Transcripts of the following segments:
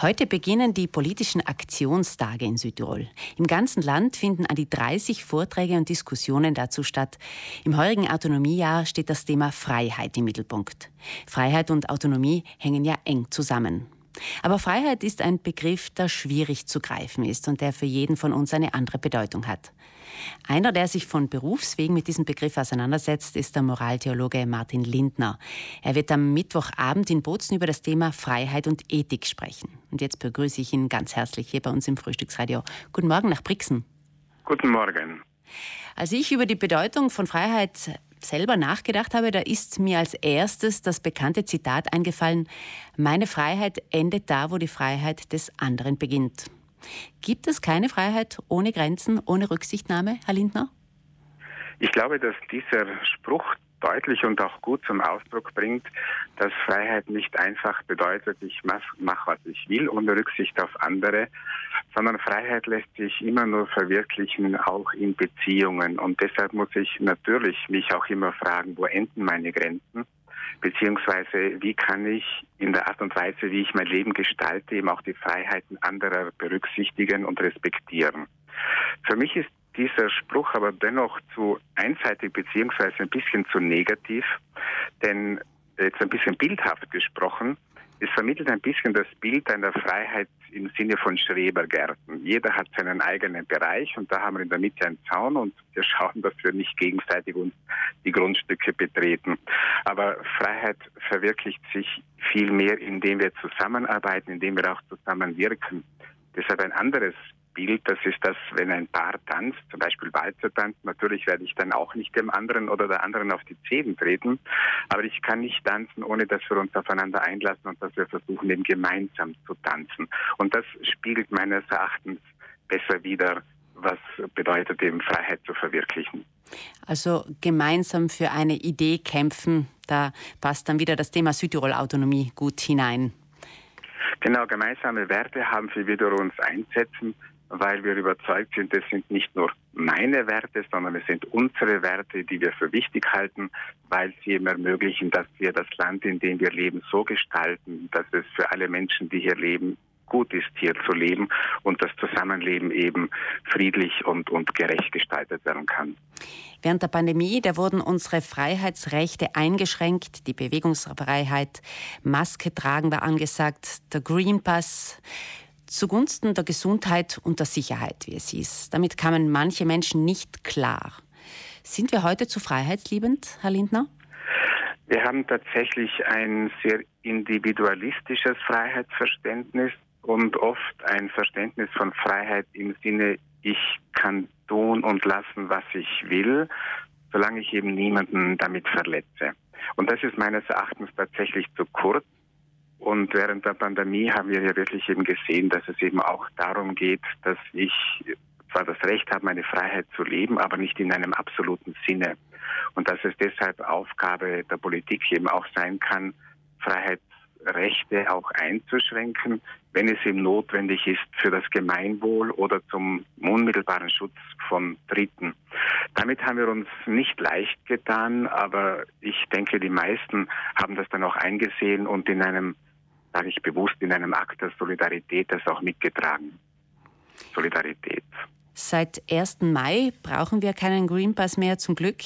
Heute beginnen die politischen Aktionstage in Südtirol. Im ganzen Land finden an die 30 Vorträge und Diskussionen dazu statt. Im heurigen Autonomiejahr steht das Thema Freiheit im Mittelpunkt. Freiheit und Autonomie hängen ja eng zusammen. Aber Freiheit ist ein Begriff, der schwierig zu greifen ist und der für jeden von uns eine andere Bedeutung hat. Einer, der sich von Berufswegen mit diesem Begriff auseinandersetzt, ist der Moraltheologe Martin Lindner. Er wird am Mittwochabend in Bozen über das Thema Freiheit und Ethik sprechen. Und jetzt begrüße ich ihn ganz herzlich hier bei uns im Frühstücksradio. Guten Morgen nach Brixen. Guten Morgen. Als ich über die Bedeutung von Freiheit selber nachgedacht habe, da ist mir als erstes das bekannte Zitat eingefallen, meine Freiheit endet da, wo die Freiheit des anderen beginnt. Gibt es keine Freiheit ohne Grenzen, ohne Rücksichtnahme, Herr Lindner? Ich glaube, dass dieser Spruch deutlich und auch gut zum Ausdruck bringt, dass Freiheit nicht einfach bedeutet, ich mache, was ich will, ohne Rücksicht auf andere, sondern Freiheit lässt sich immer nur verwirklichen, auch in Beziehungen. Und deshalb muss ich natürlich mich auch immer fragen, wo enden meine Grenzen? Beziehungsweise, wie kann ich in der Art und Weise, wie ich mein Leben gestalte, eben auch die Freiheiten anderer berücksichtigen und respektieren? Für mich ist dieser Spruch aber dennoch zu einseitig beziehungsweise ein bisschen zu negativ, denn jetzt ein bisschen bildhaft gesprochen, es vermittelt ein bisschen das Bild einer Freiheit im Sinne von Schrebergärten. Jeder hat seinen eigenen Bereich und da haben wir in der Mitte einen Zaun und wir schauen, dass wir nicht gegenseitig uns die Grundstücke betreten. Aber Freiheit verwirklicht sich viel mehr, indem wir zusammenarbeiten, indem wir auch zusammenwirken. Deshalb ein anderes Bild, das ist das, wenn ein Paar tanzt, zum Beispiel Walzer tanzt, natürlich werde ich dann auch nicht dem anderen oder der anderen auf die Zehen treten, aber ich kann nicht tanzen, ohne dass wir uns aufeinander einlassen und dass wir versuchen, eben gemeinsam zu tanzen. Und das spiegelt meines Erachtens besser wider, was bedeutet eben Freiheit zu verwirklichen. Also gemeinsam für eine Idee kämpfen, da passt dann wieder das Thema Südtirol-Autonomie gut hinein. Genau, gemeinsame Werte haben, für die wir uns einsetzen weil wir überzeugt sind, es sind nicht nur meine Werte, sondern es sind unsere Werte, die wir für wichtig halten, weil sie eben ermöglichen, dass wir das Land, in dem wir leben, so gestalten, dass es für alle Menschen, die hier leben, gut ist, hier zu leben und das Zusammenleben eben friedlich und, und gerecht gestaltet werden kann. Während der Pandemie, da wurden unsere Freiheitsrechte eingeschränkt, die Bewegungsfreiheit, Maske tragen war angesagt, der Green Pass zugunsten der Gesundheit und der Sicherheit, wie es hieß. Damit kamen manche Menschen nicht klar. Sind wir heute zu freiheitsliebend, Herr Lindner? Wir haben tatsächlich ein sehr individualistisches Freiheitsverständnis und oft ein Verständnis von Freiheit im Sinne, ich kann tun und lassen, was ich will, solange ich eben niemanden damit verletze. Und das ist meines Erachtens tatsächlich zu kurz. Und während der Pandemie haben wir ja wirklich eben gesehen, dass es eben auch darum geht, dass ich zwar das Recht habe, meine Freiheit zu leben, aber nicht in einem absoluten Sinne. Und dass es deshalb Aufgabe der Politik eben auch sein kann, Freiheitsrechte auch einzuschränken, wenn es eben notwendig ist für das Gemeinwohl oder zum unmittelbaren Schutz von Dritten. Damit haben wir uns nicht leicht getan, aber ich denke, die meisten haben das dann auch eingesehen und in einem sage ich bewusst, in einem Akt der Solidarität das auch mitgetragen. Solidarität. Seit 1. Mai brauchen wir keinen Green Pass mehr, zum Glück.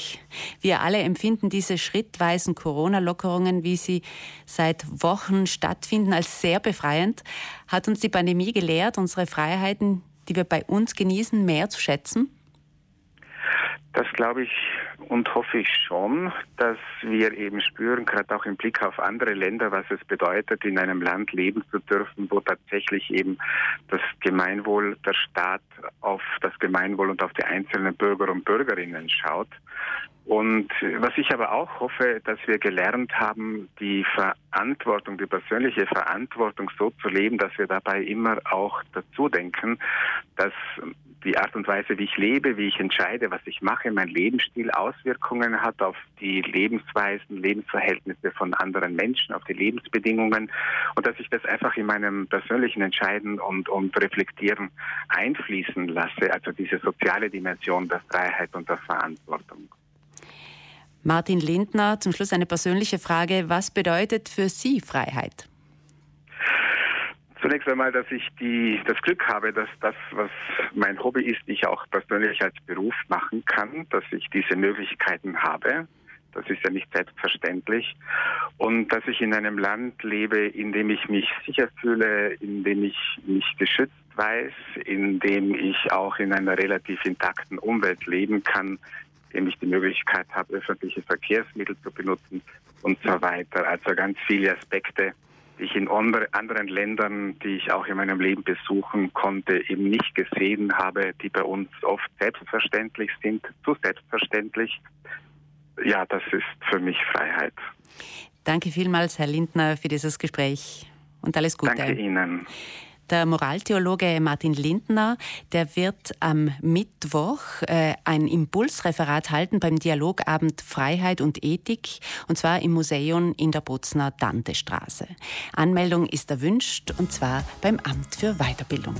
Wir alle empfinden diese schrittweisen Corona-Lockerungen, wie sie seit Wochen stattfinden, als sehr befreiend. Hat uns die Pandemie gelehrt, unsere Freiheiten, die wir bei uns genießen, mehr zu schätzen? Das glaube ich und hoffe ich schon, dass wir eben spüren, gerade auch im Blick auf andere Länder, was es bedeutet, in einem Land leben zu dürfen, wo tatsächlich eben das Gemeinwohl, der Staat auf das Gemeinwohl und auf die einzelnen Bürger und Bürgerinnen schaut. Und was ich aber auch hoffe, dass wir gelernt haben, die Verantwortung, die persönliche Verantwortung so zu leben, dass wir dabei immer auch dazu denken, dass die Art und Weise, wie ich lebe, wie ich entscheide, was ich mache, mein Lebensstil Auswirkungen hat auf die Lebensweisen, Lebensverhältnisse von anderen Menschen, auf die Lebensbedingungen und dass ich das einfach in meinem persönlichen Entscheiden und, und Reflektieren einfließen lasse, also diese soziale Dimension der Freiheit und der Verantwortung. Martin Lindner, zum Schluss eine persönliche Frage. Was bedeutet für Sie Freiheit? Zunächst einmal, dass ich die, das Glück habe, dass das, was mein Hobby ist, ich auch persönlich als Beruf machen kann, dass ich diese Möglichkeiten habe. Das ist ja nicht selbstverständlich. Und dass ich in einem Land lebe, in dem ich mich sicher fühle, in dem ich mich geschützt weiß, in dem ich auch in einer relativ intakten Umwelt leben kann, dem ich die Möglichkeit habe, öffentliche Verkehrsmittel zu benutzen und so weiter. Also ganz viele Aspekte, die ich in anderen Ländern, die ich auch in meinem Leben besuchen konnte, eben nicht gesehen habe, die bei uns oft selbstverständlich sind, zu selbstverständlich ja, das ist für mich Freiheit. Danke vielmals, Herr Lindner, für dieses Gespräch und alles Gute. Danke Ihnen. Der Moraltheologe Martin Lindner, der wird am Mittwoch äh, ein Impulsreferat halten beim Dialogabend Freiheit und Ethik, und zwar im Museum in der Bozner Dantestraße. Anmeldung ist erwünscht, und zwar beim Amt für Weiterbildung.